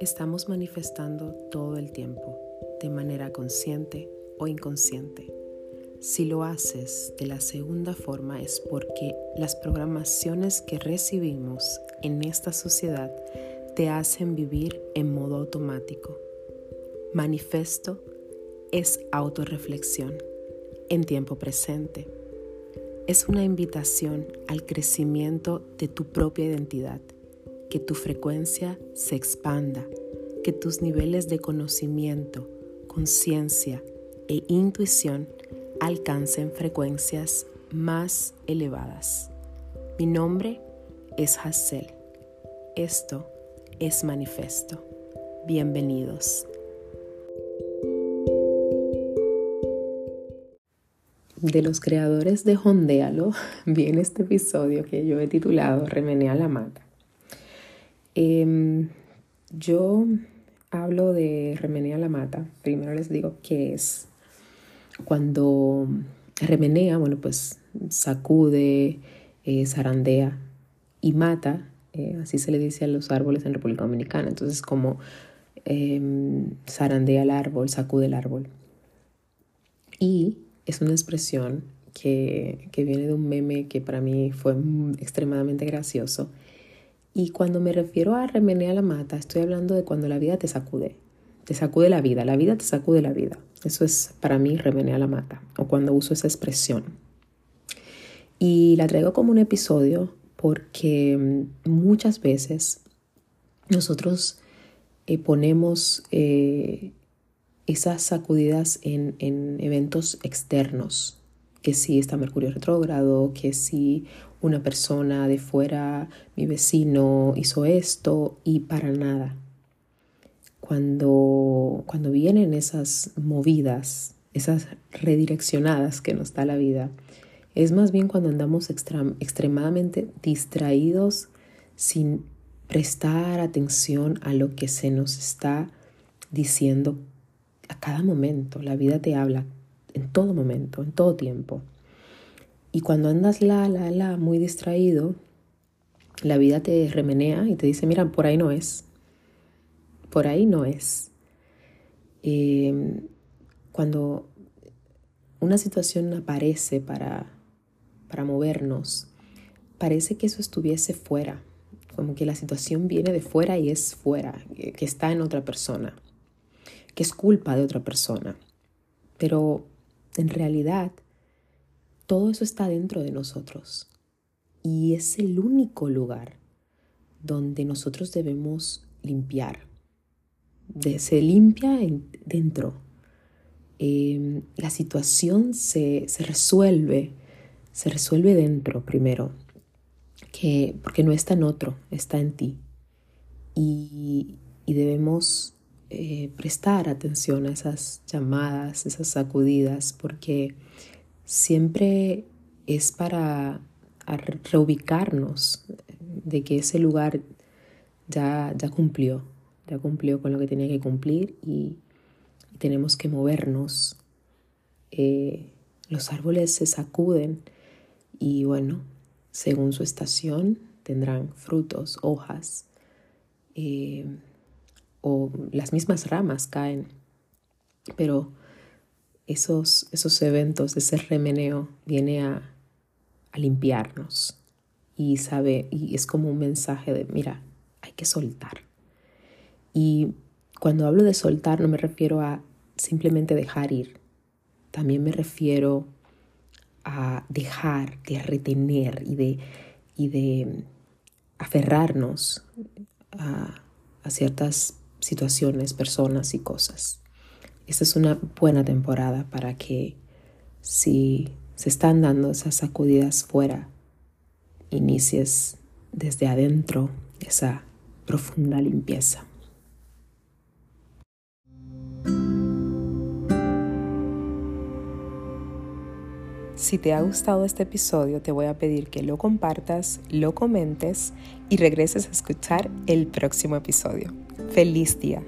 estamos manifestando todo el tiempo, de manera consciente o inconsciente. Si lo haces de la segunda forma es porque las programaciones que recibimos en esta sociedad te hacen vivir en modo automático. Manifesto es autorreflexión en tiempo presente. Es una invitación al crecimiento de tu propia identidad, que tu frecuencia se expanda, que tus niveles de conocimiento, conciencia e intuición alcancen frecuencias más elevadas. Mi nombre es Hassel. Esto es manifesto. Bienvenidos. De los creadores de Hondealo viene este episodio que yo he titulado Remenea la mata. Em, yo hablo de Remenea la mata. Primero les digo qué es. Cuando remenea, bueno, pues sacude, eh, zarandea y mata eh, así se le dice a los árboles en República Dominicana. Entonces, como em, zarandea el árbol, sacude el árbol. Y es una expresión que, que viene de un meme que para mí fue extremadamente gracioso. Y cuando me refiero a remenea la mata, estoy hablando de cuando la vida te sacude. Te sacude la vida, la vida te sacude la vida. Eso es para mí remenea la mata, o cuando uso esa expresión. Y la traigo como un episodio porque mm, muchas veces nosotros eh, ponemos eh, esas sacudidas en, eventos externos, que si está Mercurio retrógrado, que si una persona de fuera, mi vecino, hizo esto y para nada. Cuando, cuando vienen esas movidas, esas redireccionadas que nos da la vida, es más bien cuando andamos extremadamente distraídos sin prestar atención a lo que se nos está diciendo a cada momento. La vida te habla en todo momento, en todo tiempo. Y cuando andas la, la, la, muy distraído, la vida te remenea y te dice, mira, por ahí no es. Por ahí no es. Em, cuando una situación aparece para para movernos, parece que eso estuviese fuera, como que la situación viene de fuera y es fuera, que está en otra persona, que es culpa de otra persona. Pero en realidad, todo eso está dentro de nosotros y es el único lugar donde nosotros debemos limpiar. se limpia dentro. Em, la situación se, se resuelve se resuelve dentro primero, que, porque no está en otro, está en ti. Y, debemos eh, prestar atención a esas llamadas, esas sacudidas, porque siempre es para reubicarnos de que ese lugar ya, ya cumplió, ya cumplió con lo que tenía que cumplir y, tenemos que movernos. Eh, los árboles se sacuden y bueno, según su estación tendrán frutos, hojas eh, o las mismas ramas caen. Pero esos, esos eventos, ese remeneo viene a, a limpiarnos y sabe, y es como un mensaje de, mira, hay que soltar. Y cuando hablo de soltar no me refiero a simplemente dejar ir, también me refiero a dejar, de retener y de, y de aferrarnos a, a ciertas situaciones, personas y cosas. Esta es una buena temporada para que si se están dando esas sacudidas fuera, inicies desde adentro esa profunda limpieza. Si te ha gustado este episodio, te voy a pedir que lo compartas, lo comentes y regreses a escuchar el próximo episodio. ¡Feliz día!